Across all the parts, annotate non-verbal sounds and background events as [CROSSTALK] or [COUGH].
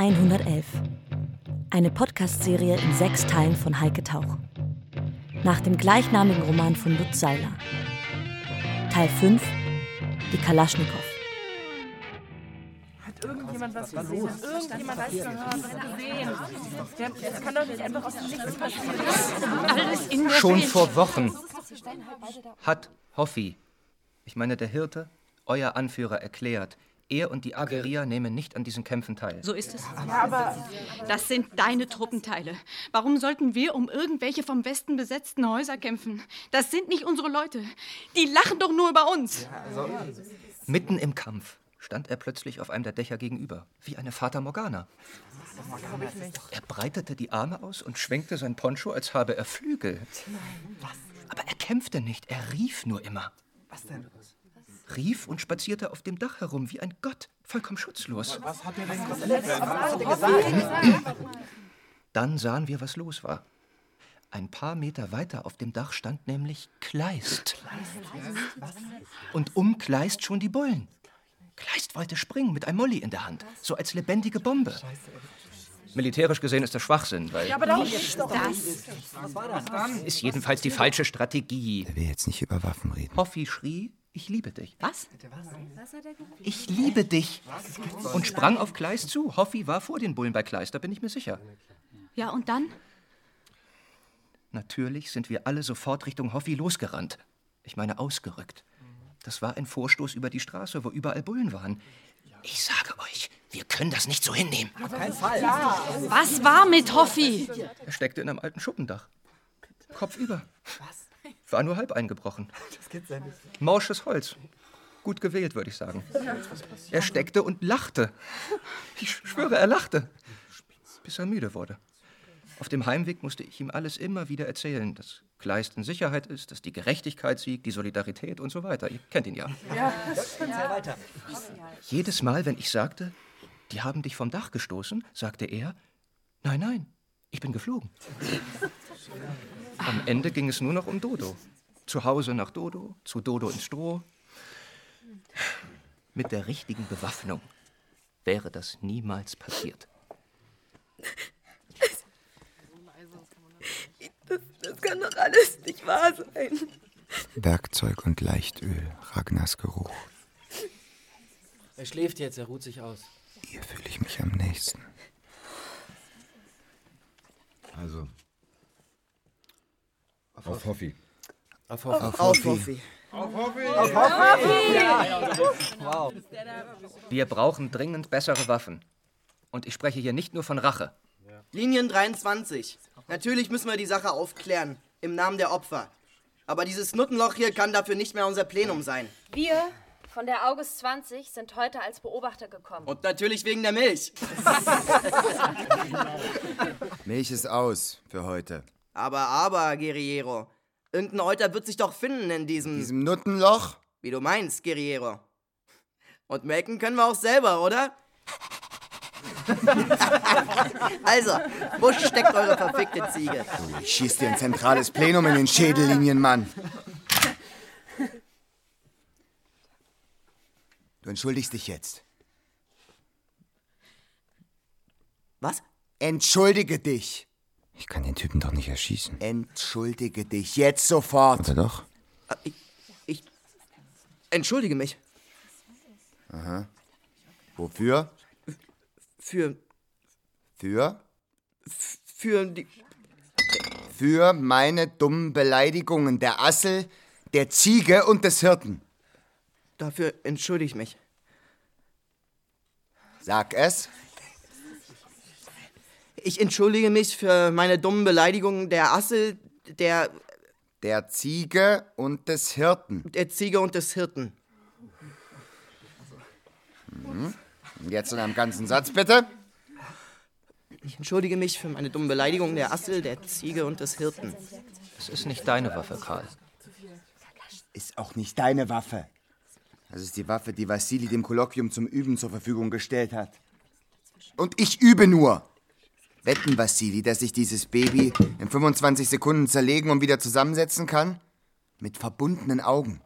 111. Eine Podcast-Serie in sechs Teilen von Heike Tauch. Nach dem gleichnamigen Roman von Lutz Seiler. Teil 5. Die Kalaschnikow. Hat irgendjemand was gesehen? Hat irgendjemand was gehört? Gesehen? Das kann doch nicht einfach aus dem Nichts passieren. Alles in der Schon vor Wochen hat Hoffi, ich meine der Hirte, euer Anführer erklärt, er und die Ageria nehmen nicht an diesen Kämpfen teil. So ist es. Ja, aber Das sind deine Truppenteile. Warum sollten wir um irgendwelche vom Westen besetzten Häuser kämpfen? Das sind nicht unsere Leute. Die lachen doch nur über uns. Mitten im Kampf stand er plötzlich auf einem der Dächer gegenüber, wie eine Fata Morgana. Er breitete die Arme aus und schwenkte sein Poncho, als habe er Flügel. Aber er kämpfte nicht, er rief nur immer. Was denn? Rief und spazierte auf dem Dach herum wie ein Gott, vollkommen schutzlos. Was hat er denn gesagt? Dann sahen wir, was los war. Ein paar Meter weiter auf dem Dach stand nämlich Kleist. Und um Kleist schon die Bullen. Kleist wollte springen mit einem Molly in der Hand, so als lebendige Bombe. Militärisch gesehen ist das Schwachsinn, weil aber doch. ist jedenfalls die falsche Strategie. Er will jetzt nicht über Waffen reden. Hoffi schrie, ich liebe dich. Was? Ich liebe dich. Und sprang auf Kleist zu. Hoffi war vor den Bullen bei Kleist, da bin ich mir sicher. Ja, und dann? Natürlich sind wir alle sofort Richtung Hoffi losgerannt. Ich meine, ausgerückt. Das war ein Vorstoß über die Straße, wo überall Bullen waren. Ich sage euch, wir können das nicht so hinnehmen. Was war mit Hoffi? Er steckte in einem alten Schuppendach. Kopfüber. War nur halb eingebrochen. [LAUGHS] Morsches Holz. Gut gewählt, würde ich sagen. Er steckte und lachte. Ich schwöre, er lachte. Bis er müde wurde. Auf dem Heimweg musste ich ihm alles immer wieder erzählen, dass Kleist in Sicherheit ist, dass die Gerechtigkeit siegt, die Solidarität und so weiter. Ihr kennt ihn ja. Jedes Mal, wenn ich sagte, die haben dich vom Dach gestoßen, sagte er, nein, nein, ich bin geflogen. [LAUGHS] Am Ende ging es nur noch um Dodo. Zu Hause nach Dodo, zu Dodo ins Stroh. Mit der richtigen Bewaffnung wäre das niemals passiert. Das kann doch alles nicht wahr sein. Werkzeug und Leichtöl, Ragnars Geruch. Er schläft jetzt, er ruht sich aus. Hier fühle ich mich am nächsten. Also. Auf Hoffi. Auf Hoffnung. Auf Hoffi. Wir brauchen dringend bessere Waffen. Und ich spreche hier nicht nur von Rache. Linien 23. Natürlich müssen wir die Sache aufklären. Im Namen der Opfer. Aber dieses Nuttenloch hier kann dafür nicht mehr unser Plenum sein. Wir von der August 20 sind heute als Beobachter gekommen. Und natürlich wegen der Milch. [LAUGHS] Milch ist aus für heute. Aber, aber, Guerriero. Irgendein Euter wird sich doch finden in diesem. Diesem Nuttenloch? Wie du meinst, Guerriero. Und melken können wir auch selber, oder? [LAUGHS] also, wo steckt eure verfickte Ziege? Ich schieß dir ein zentrales Plenum in den Schädellinien, Mann. Du entschuldigst dich jetzt. Was? Entschuldige dich. Ich kann den Typen doch nicht erschießen. Entschuldige dich jetzt sofort. Oder doch? Ich, ich entschuldige mich Aha. Wofür? für, Für? für die, Für meine dummen Beleidigungen der Assel, der Ziege und des Hirten. dafür entschuldige ich mich. Sag es. Ich entschuldige mich für meine dummen Beleidigungen der Assel, der, Der Ziege und des Hirten. der Ziege und des Hirten. Hm? Jetzt in einem ganzen Satz, bitte. Ich entschuldige mich für meine dummen Beleidigungen der Assel, der Ziege und des Hirten. Es ist nicht deine Waffe, Karl. Ist auch nicht deine Waffe. Das ist die Waffe, die Vassili dem Kolloquium zum Üben zur Verfügung gestellt hat. Und ich übe nur. Wetten, Vassili, dass ich dieses Baby in 25 Sekunden zerlegen und wieder zusammensetzen kann? Mit verbundenen Augen.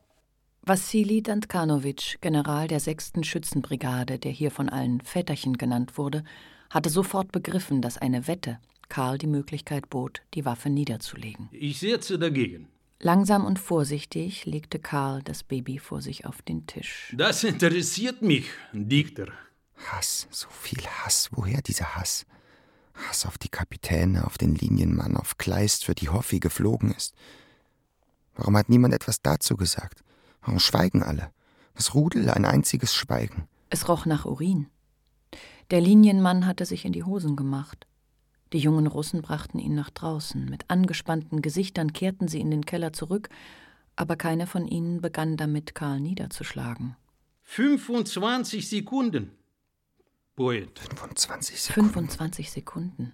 Wassili Dantkanovic, General der 6. Schützenbrigade, der hier von allen Väterchen genannt wurde, hatte sofort begriffen, dass eine Wette Karl die Möglichkeit bot, die Waffe niederzulegen. Ich setze dagegen. Langsam und vorsichtig legte Karl das Baby vor sich auf den Tisch. Das interessiert mich, Dichter. Hass, so viel Hass. Woher dieser Hass? Hass auf die Kapitäne, auf den Linienmann, auf Kleist, für die Hoffi geflogen ist. Warum hat niemand etwas dazu gesagt? Warum schweigen alle? Das Rudel ein einziges Schweigen. Es roch nach Urin. Der Linienmann hatte sich in die Hosen gemacht. Die jungen Russen brachten ihn nach draußen. Mit angespannten Gesichtern kehrten sie in den Keller zurück, aber keiner von ihnen begann damit, Karl niederzuschlagen. 25 Sekunden. Poet. 25 Sekunden. 25 Sekunden.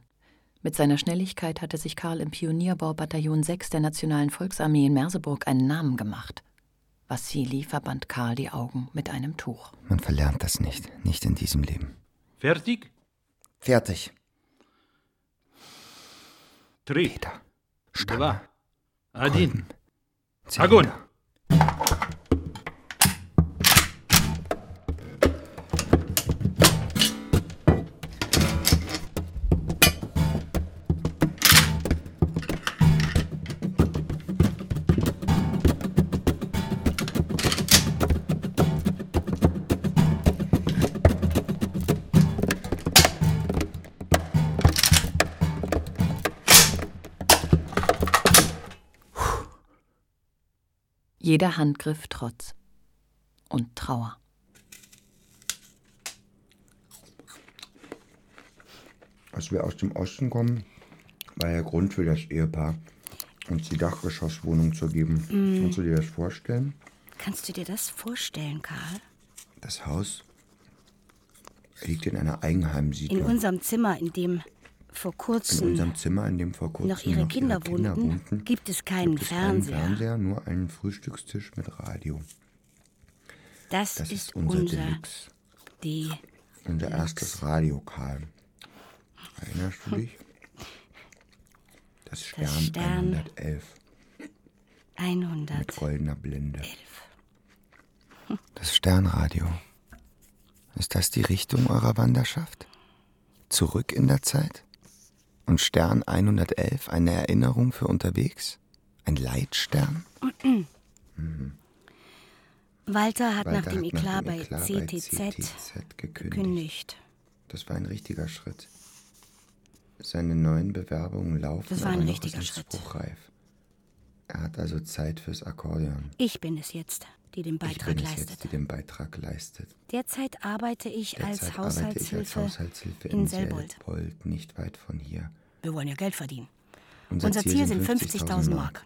Mit seiner Schnelligkeit hatte sich Karl im Pionierbaubataillon 6 der Nationalen Volksarmee in Merseburg einen Namen gemacht. Wassili verband Karl die Augen mit einem Tuch. Man verlernt das nicht, nicht in diesem Leben. Fertig? Fertig. Три. Peter. Два. Один. Zylinder. Огонь! Jeder Handgriff Trotz und Trauer. Als wir aus dem Osten kommen, war der Grund für das Ehepaar, uns die Dachgeschosswohnung zu geben. Mm. Kannst du dir das vorstellen? Kannst du dir das vorstellen, Karl? Das Haus liegt in einer Eigenheimsiedlung. In unserem Zimmer, in dem vor In kurzem unserem Zimmer, in dem vor kurzem noch ihre Kinder wohnten, gibt es keinen gibt es keinen Fernseher. Fernseher, nur einen Frühstückstisch mit Radio. Das, Das ist ist unser unser Deluxe. Die Unser erstes Radio, Karl. Erinnerst du dich? Das Stern, Stern 111 100. mit goldener Blende. Das Sternradio. Ist das die Richtung eurer Wanderschaft? Zurück in der Zeit? Und Stern 111 eine Erinnerung für unterwegs? Ein Leitstern? Walter hat Walter nach dem hat Eklat nach bei dem Eklat bei CTZ, CTZ gekündigt. gekündigt. Das war ein richtiger Schritt. Seine neuen Bewerbungen laufen Das war ein aber noch richtiger Schritt. spruchreif. Er hat also Zeit fürs Akkordeon. Ich bin es jetzt, die den ich Beitrag bin es leistet. jetzt, die den Beitrag leistet. Derzeit arbeite ich als Derzeit arbeite ich als Haushaltshilfe, Haushaltshilfe in in Selbold. Selbold, nicht weit von hier. Wir wollen ja Geld verdienen. Unser Unser, Ziel Ziel, sind sind 50.000 50.000 Mark.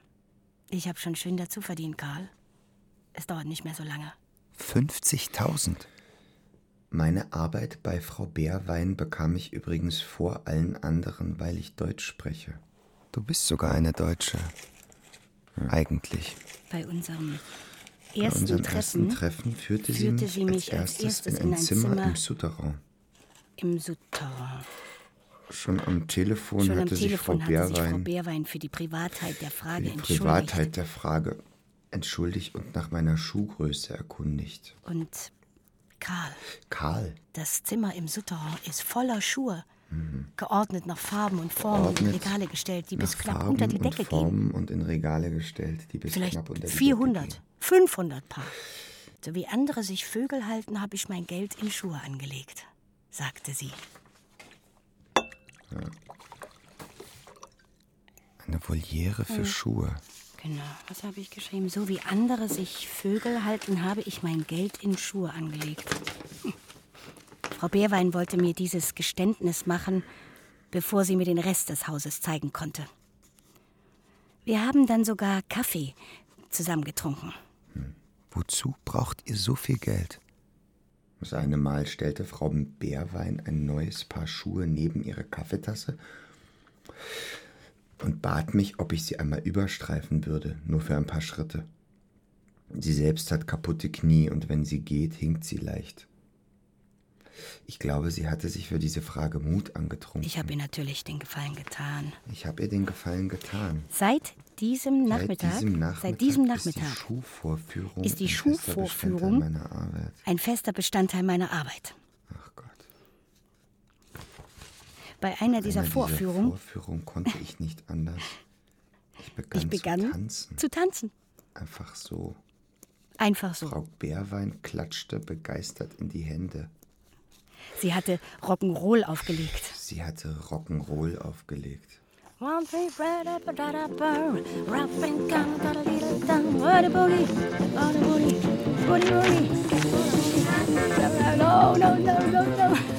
Ich habe schon schön dazu verdient, Karl. Es dauert nicht mehr so lange. 50.000. Meine Arbeit bei Frau Bärwein bekam ich übrigens vor allen anderen, weil ich Deutsch spreche. Du bist sogar eine Deutsche. Eigentlich. Bei unserem Bei ersten unserem Treffen, ersten Treffen führte, sie führte mich, sie mich als als erstes erstes in ein Zimmer, Zimmer im Souterrain. im Souterrain. Schon am Telefon Schon am hatte sich Frau Telefon hatte sich Frau Bärwein Bärwein für die Privatheit der für Frage die entschuldigt. Privatheit der Frage entschuldigt und nach meiner Schuhgröße erkundigt. Und Karl, Karl, das Zimmer im Souterrain ist voller Schuhe. Geordnet nach Farben und Formen in Geordnet Regale gestellt, die bis knapp Farben unter die und Decke gehen. Formen und in Regale gestellt, die bis Vielleicht knapp unter die 400, 500 Paar. So wie andere sich Vögel halten, habe ich mein Geld in Schuhe angelegt, sagte sie. Eine Voliere für Hm. Schuhe. Genau, was habe ich geschrieben? So wie andere sich Vögel halten, habe ich mein Geld in Schuhe angelegt. Hm. Frau Bärwein wollte mir dieses Geständnis machen, bevor sie mir den Rest des Hauses zeigen konnte. Wir haben dann sogar Kaffee zusammen getrunken. Wozu braucht ihr so viel Geld? Das eine Mal stellte Frau Bärwein ein neues Paar Schuhe neben ihre Kaffeetasse und bat mich, ob ich sie einmal überstreifen würde, nur für ein paar Schritte. Sie selbst hat kaputte Knie und wenn sie geht, hinkt sie leicht. Ich glaube, sie hatte sich für diese Frage Mut angetrunken. Ich habe ihr natürlich den Gefallen getan. Ich habe ihr den Gefallen getan. Seit diesem Nachmittag, seit diesem Nachmittag, seit diesem ist die Nachmittag Schuhvorführung, ist die ein fester Schuhvorführung Bestandteil meiner Arbeit. ein fester Bestandteil meiner Arbeit. Ach Gott. Bei einer dieser Einer Vorführungen Vorführung konnte ich nicht anders. Ich begann, ich begann zu tanzen. zu tanzen. Einfach so. Einfach so. Frau Bärwein klatschte begeistert in die Hände. Sie hatte Rock'n'Roll aufgelegt. Sie hatte Rock'n'Roll aufgelegt. One three bread up burr. And got a little. Booty booty, booty booty. No no no no no.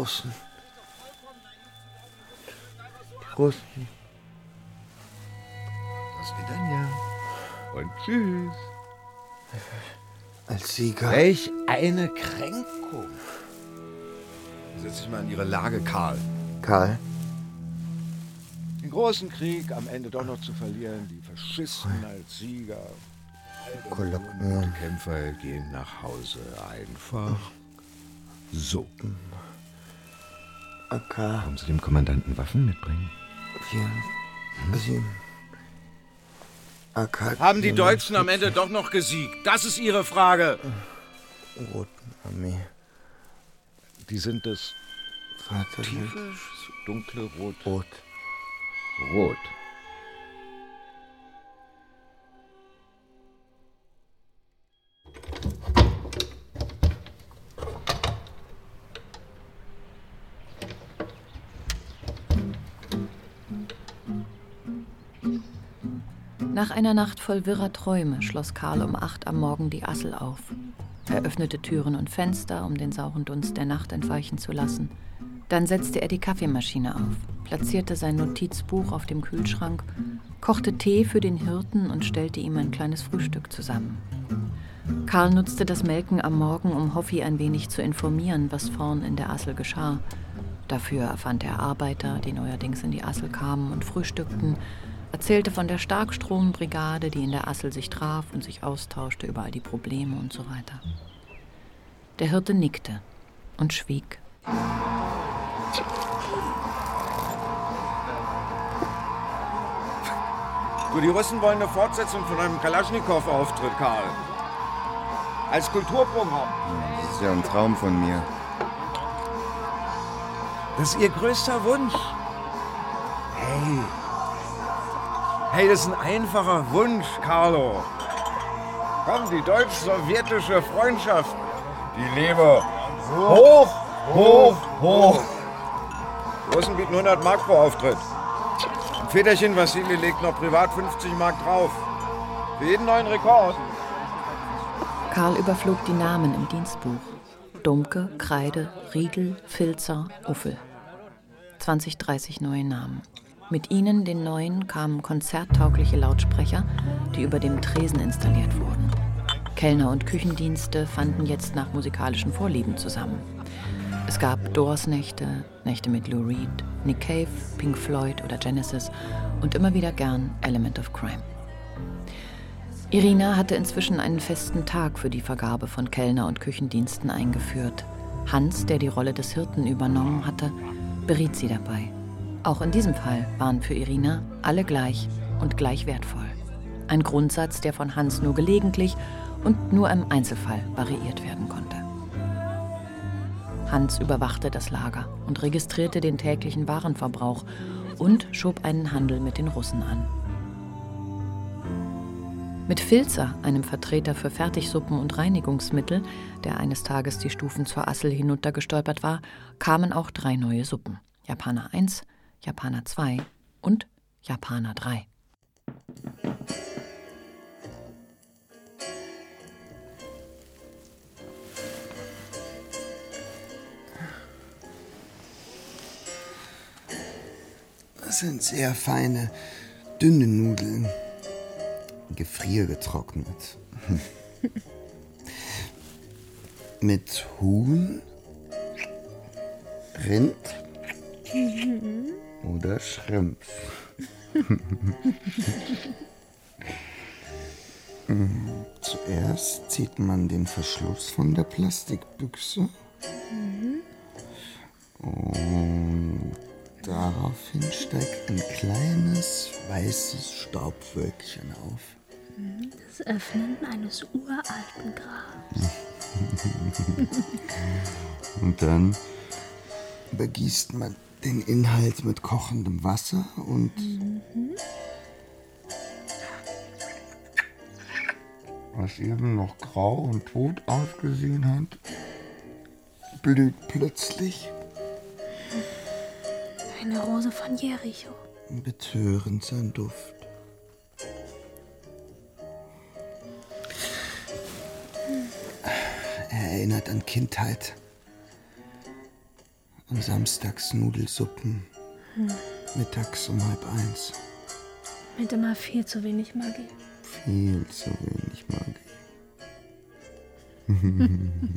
Russen. Die Russen. Das Vidania. Und tschüss. Als Sieger. Welch eine Kränkung. Setz dich mal in ihre Lage, Karl. Karl. Den großen Krieg am Ende doch noch zu verlieren, die Faschisten als Sieger. Kolloquium. Die Kämpfer gehen nach Hause. Einfach so. AK. Haben Sie dem Kommandanten Waffen mitbringen? Vier. Sieben. AK. Haben die Deutschen am Ende doch noch gesiegt? Das ist Ihre Frage. Roten Armee. Die sind das Vater. tiefe, dunkle Rot. Rot. Rot. Nach einer Nacht voll wirrer Träume schloss Karl um acht am Morgen die Assel auf. Er öffnete Türen und Fenster, um den sauren Dunst der Nacht entweichen zu lassen. Dann setzte er die Kaffeemaschine auf, platzierte sein Notizbuch auf dem Kühlschrank, kochte Tee für den Hirten und stellte ihm ein kleines Frühstück zusammen. Karl nutzte das Melken am Morgen, um Hoffi ein wenig zu informieren, was vorn in der Assel geschah. Dafür erfand er Arbeiter, die neuerdings in die Assel kamen und frühstückten, erzählte von der Starkstrombrigade, die in der Assel sich traf und sich austauschte über all die Probleme und so weiter. Der Hirte nickte und schwieg. Du, die Russen wollen eine Fortsetzung von einem Kalaschnikow-Auftritt, Karl. Als Kulturprogramm. Das ist ja ein Traum von mir. Das ist ihr größter Wunsch. Hey. Hey, das ist ein einfacher Wunsch, Carlo. Komm, die deutsch-sowjetische Freundschaft. Die lebe. Hoch, hoch, hoch. Russen bieten 100 Mark pro Auftritt. Ein Väterchen Vassili legt noch privat 50 Mark drauf. Für jeden neuen Rekord. Karl überflog die Namen im Dienstbuch. Domke, Kreide, Riegel, Filzer, Uffel. 20, 30 neue Namen. Mit ihnen, den neuen, kamen konzerttaugliche Lautsprecher, die über dem Tresen installiert wurden. Kellner und Küchendienste fanden jetzt nach musikalischen Vorlieben zusammen. Es gab Doors-Nächte, Nächte mit Lou Reed, Nick Cave, Pink Floyd oder Genesis und immer wieder gern Element of Crime. Irina hatte inzwischen einen festen Tag für die Vergabe von Kellner- und Küchendiensten eingeführt. Hans, der die Rolle des Hirten übernommen hatte, beriet sie dabei. Auch in diesem Fall waren für Irina alle gleich und gleich wertvoll. Ein Grundsatz, der von Hans nur gelegentlich und nur im Einzelfall variiert werden konnte. Hans überwachte das Lager und registrierte den täglichen Warenverbrauch und schob einen Handel mit den Russen an. Mit Filzer, einem Vertreter für Fertigsuppen und Reinigungsmittel, der eines Tages die Stufen zur Assel hinuntergestolpert war, kamen auch drei neue Suppen. Japaner 1, Japaner 2 und Japaner 3. Das sind sehr feine, dünne Nudeln. Gefriergetrocknet. [LAUGHS] Mit Huhn, Rind [LAUGHS] oder Schrimps. [LAUGHS] Zuerst zieht man den Verschluss von der Plastikbüchse und daraufhin steigt ein kleines weißes Staubwölkchen auf. Das Öffnen eines uralten Grabs. [LAUGHS] Und dann übergießt man den Inhalt mit kochendem Wasser und Mhm. was eben noch grau und tot ausgesehen hat, blüht plötzlich Eine Rose von Jericho. betörend sein Duft. Er erinnert an Kindheit. An Samstags Nudelsuppen, Hm. mittags um halb eins. Mit immer viel zu wenig Magie. Viel zu wenig Magie. [LAUGHS]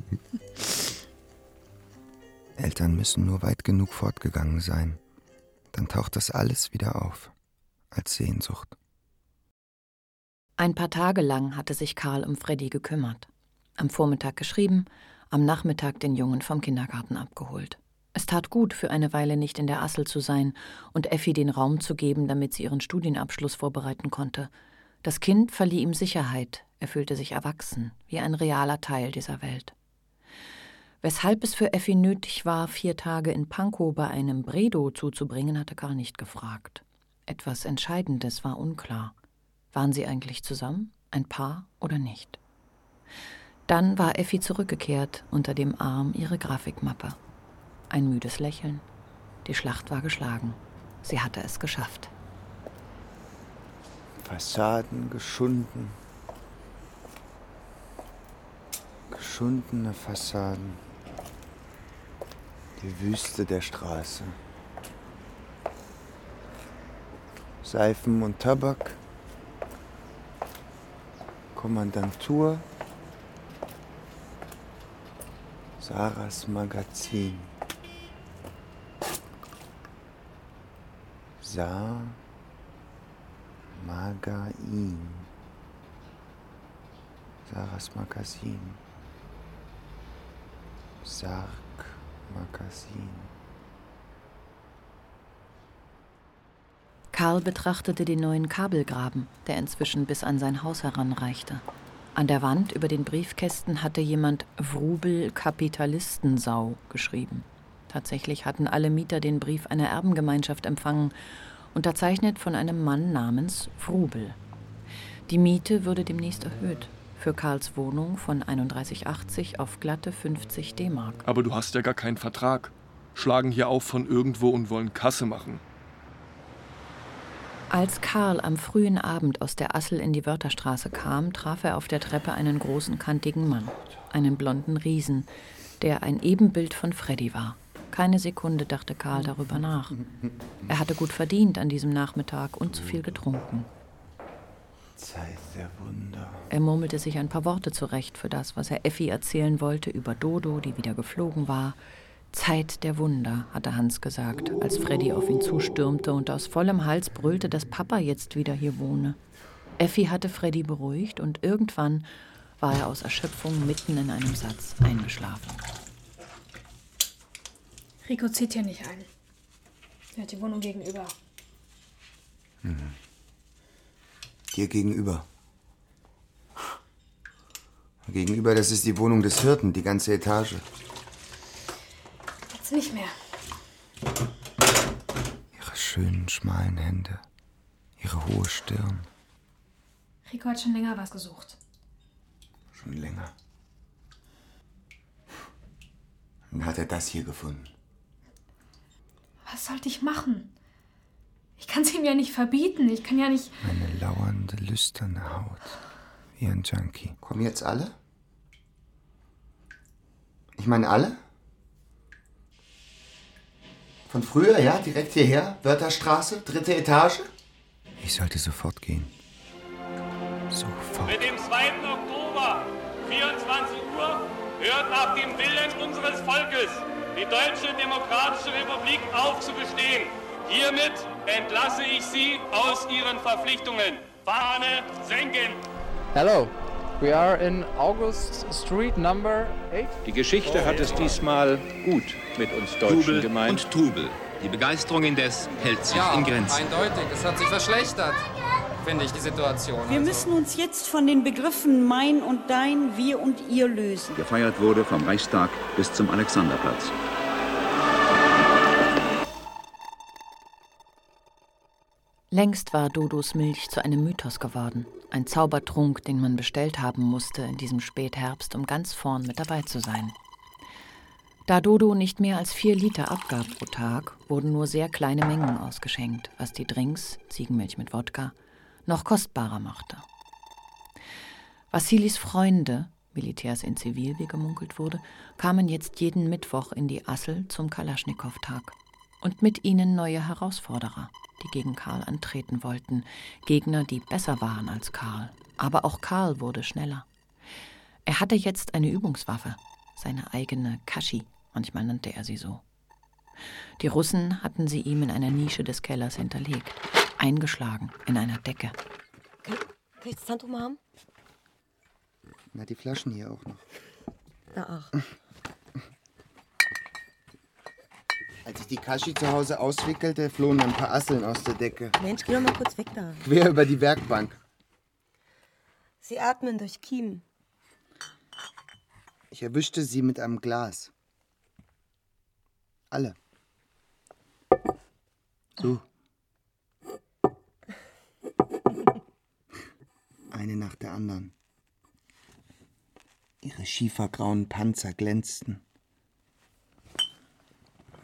Eltern müssen nur weit genug fortgegangen sein. Dann taucht das alles wieder auf. Als Sehnsucht. Ein paar Tage lang hatte sich Karl um Freddy gekümmert. Am Vormittag geschrieben, am Nachmittag den Jungen vom Kindergarten abgeholt. Es tat gut, für eine Weile nicht in der Assel zu sein und Effi den Raum zu geben, damit sie ihren Studienabschluss vorbereiten konnte. Das Kind verlieh ihm Sicherheit, er fühlte sich erwachsen, wie ein realer Teil dieser Welt. Weshalb es für Effi nötig war, vier Tage in Pankow bei einem Bredo zuzubringen, hatte Karl nicht gefragt. Etwas Entscheidendes war unklar. Waren sie eigentlich zusammen, ein Paar oder nicht? Dann war Effi zurückgekehrt, unter dem Arm ihre Grafikmappe. Ein müdes Lächeln. Die Schlacht war geschlagen. Sie hatte es geschafft. Fassaden geschunden. Geschundene Fassaden. Die Wüste der Straße. Seifen und Tabak. Kommandantur. Sarahs Magazin. Sa Magain. Sarahs Magazin. Sarg Magazin. Karl betrachtete den neuen Kabelgraben, der inzwischen bis an sein Haus heranreichte. An der Wand über den Briefkästen hatte jemand Wrubel Kapitalistensau geschrieben. Tatsächlich hatten alle Mieter den Brief einer Erbengemeinschaft empfangen, unterzeichnet von einem Mann namens Wrubel. Die Miete würde demnächst erhöht. Für Karls Wohnung von 31,80 auf glatte 50 D-Mark. Aber du hast ja gar keinen Vertrag. Schlagen hier auf von irgendwo und wollen Kasse machen. Als Karl am frühen Abend aus der Assel in die Wörterstraße kam, traf er auf der Treppe einen großen, kantigen Mann, einen blonden Riesen, der ein Ebenbild von Freddy war. Keine Sekunde dachte Karl darüber nach. Er hatte gut verdient an diesem Nachmittag und zu viel getrunken. Zeit der Wunder. Er murmelte sich ein paar Worte zurecht für das, was er Effi erzählen wollte über Dodo, die wieder geflogen war. Zeit der Wunder, hatte Hans gesagt, als Freddy auf ihn zustürmte und aus vollem Hals brüllte, dass Papa jetzt wieder hier wohne. Effi hatte Freddy beruhigt und irgendwann war er aus Erschöpfung mitten in einem Satz eingeschlafen. Rico zieht hier nicht ein. Er hat die Wohnung gegenüber. Mhm. Dir gegenüber. Gegenüber, das ist die Wohnung des Hirten, die ganze Etage. Jetzt nicht mehr. Ihre schönen, schmalen Hände. Ihre hohe Stirn. Rico hat schon länger was gesucht. Schon länger. Dann hat er das hier gefunden. Was sollte ich machen? Ich kann es ihm ja nicht verbieten. Ich kann ja nicht. Eine lauernde, lüsterne Haut. Wie ein Junkie. Kommen jetzt alle? Ich meine alle? Von früher, ja? Direkt hierher? Wörterstraße? Dritte Etage? Ich sollte sofort gehen. Sofort. Mit dem 2. Oktober, 24 Uhr, hört nach dem Willen unseres Volkes die Deutsche Demokratische Republik auf zu bestehen. Hiermit entlasse ich Sie aus Ihren Verpflichtungen. Fahne senken! Hello, we are in August Street number 8. Die Geschichte hat es diesmal gut mit uns Deutschen Trubel gemeint. und Trubel. Die Begeisterung indes hält sich Ja, in Grenzen. eindeutig. Es hat sich verschlechtert, finde ich, die Situation. Wir Also. müssen uns jetzt von den Begriffen mein und dein, wir und ihr lösen. Gefeiert wurde vom Reichstag bis zum Alexanderplatz. Längst war Dodos Milch zu einem Mythos geworden. Ein Zaubertrunk, den man bestellt haben musste in diesem Spätherbst, um ganz vorn mit dabei zu sein. Da Dodo nicht mehr als vier Liter abgab pro Tag, wurden nur sehr kleine Mengen ausgeschenkt, was die Drinks, Ziegenmilch mit Wodka, noch kostbarer machte. Wassilis Freunde, Militärs in Zivil, wie gemunkelt wurde, kamen jetzt jeden Mittwoch in die Assel zum Kalaschnikow-Tag. Und mit ihnen neue Herausforderer, die gegen Karl antreten wollten, Gegner, die besser waren als Karl. Aber auch Karl wurde schneller. Er hatte jetzt eine Übungswaffe, seine eigene Kaschi, manchmal nannte er sie so. Die Russen hatten sie ihm in einer Nische des Kellers hinterlegt, eingeschlagen in einer Decke. Kann, kann ich das Handtuch mal haben? Na, die Flaschen hier auch noch. Na ach. Als ich die Kaschi zu Hause auswickelte, flohen ein paar Asseln aus der Decke. Mensch, geh doch mal kurz weg da. Quer über die Werkbank. Sie atmen durch Kiemen. Ich erwischte sie mit einem Glas. Alle. So. Eine nach der anderen. Ihre schiefergrauen Panzer glänzten.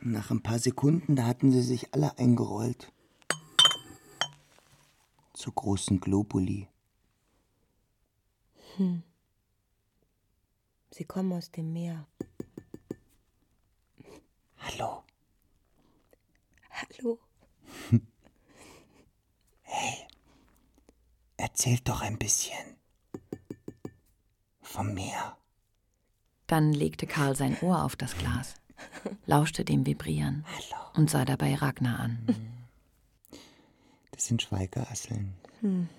Nach ein paar Sekunden, da hatten sie sich alle eingerollt. Zu großen Globuli. Hm. Sie kommen aus dem Meer. Hallo. Hallo. Hey, erzählt doch ein bisschen. Vom Meer. Dann legte Karl sein Ohr auf das Glas, lauschte dem Vibrieren und sah dabei Ragnar an. Das sind Schweigerasseln. Hm.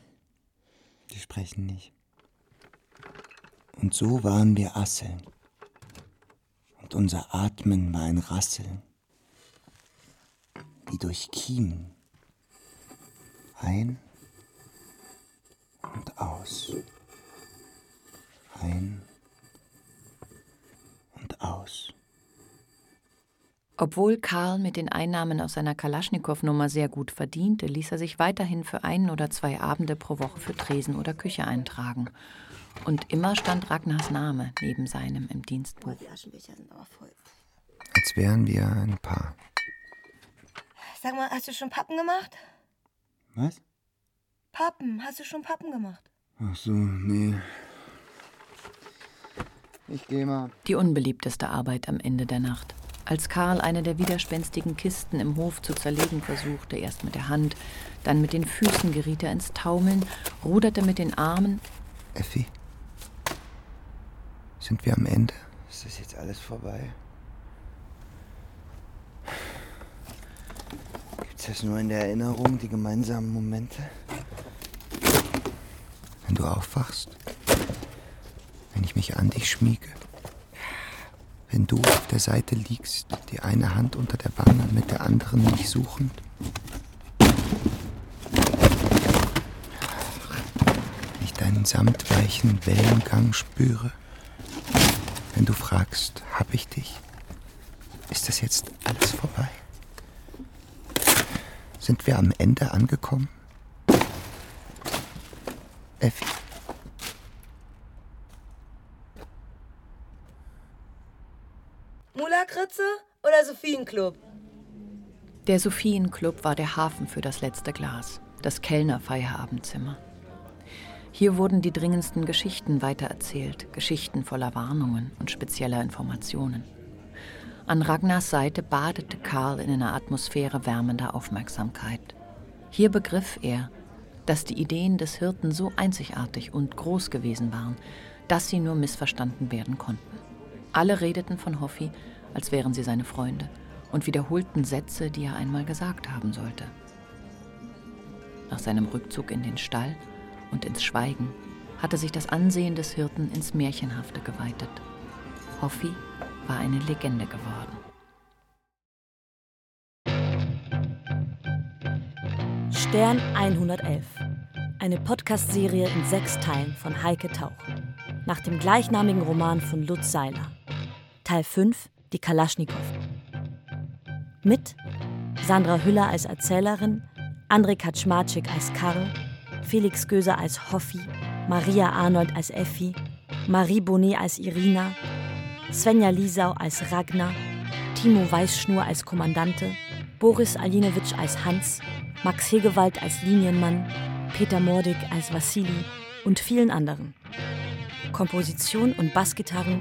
Die sprechen nicht. Und so waren wir Asseln. Und unser Atmen war ein Rasseln. Wie durch Kiemen. Ein und aus. Ein und aus. Obwohl Karl mit den Einnahmen aus seiner Kalaschnikow-Nummer sehr gut verdiente, ließ er sich weiterhin für ein oder zwei Abende pro Woche für Tresen oder Küche eintragen. Und immer stand Ragnars Name neben seinem im Dienstbuch. Die Aschenbecher sind aber voll. Als wären wir ein Paar. Sag mal, hast du schon Pappen gemacht? Was? Pappen, hast du schon Pappen gemacht? Ach so, nee. Ich geh mal. Die unbeliebteste Arbeit am Ende der Nacht. Als Karl eine der widerspenstigen Kisten im Hof zu zerlegen versuchte, erst mit der Hand, dann mit den Füßen geriet er ins Taumeln, ruderte mit den Armen. Effi? Sind wir am Ende? Ist das jetzt alles vorbei? Das nur in der Erinnerung, die gemeinsamen Momente? Wenn du aufwachst? Wenn ich mich an dich schmiege? Wenn du auf der Seite liegst, die eine Hand unter der Wange mit der anderen mich suchend? Wenn ich deinen samtweichen Wellengang spüre? Wenn du fragst, hab ich dich? Ist das jetzt alles vorbei? Sind wir am Ende angekommen? Effi. Mulakritze oder Sophienclub? Der Sophienclub war der Hafen für das letzte Glas, das Kellner-Feierabendzimmer. Hier wurden die dringendsten Geschichten weitererzählt, Geschichten voller Warnungen und spezieller Informationen. An Ragnars Seite badete Karl in einer Atmosphäre wärmender Aufmerksamkeit. Hier begriff er, dass die Ideen des Hirten so einzigartig und groß gewesen waren, dass sie nur missverstanden werden konnten. Alle redeten von Hoffi, als wären sie seine Freunde, und wiederholten Sätze, die er einmal gesagt haben sollte. Nach seinem Rückzug in den Stall und ins Schweigen hatte sich das Ansehen des Hirten ins Märchenhafte geweitet. Hoffi war eine Legende geworden. Stern 111. Eine Podcast-Serie in sechs Teilen von Heike Tauch. Nach dem gleichnamigen Roman von Lutz Seiler. Teil 5, die Kalaschnikow. Mit Sandra Hüller als Erzählerin, André Kaczmarczyk als Karl, Felix Göser als Hoffi, Maria Arnold als Effi, Marie Bonnet als Irina, Svenja Liesau als Ragnar, Timo Weißschnur als Kommandante, Boris Alinowitsch als Hans, Max Hegewald als Linienmann, Peter Mordig als Vassili und vielen anderen. Komposition und Bassgitarren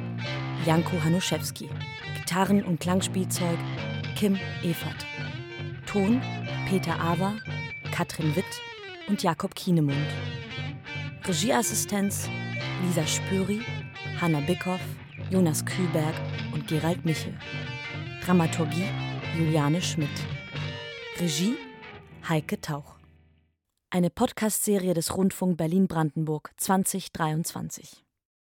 Janko Hanuszewski. Gitarren- und Klangspielzeug Kim Evert. Ton Peter Awer, Katrin Witt und Jakob Kienemund. Regieassistenz Lisa Spüri, Hanna Bickhoff, Jonas Kühlberg und Gerald Michel. Dramaturgie Juliane Schmidt. Regie Heike Tauch. Eine Podcast-Serie des Rundfunk Berlin-Brandenburg 2023.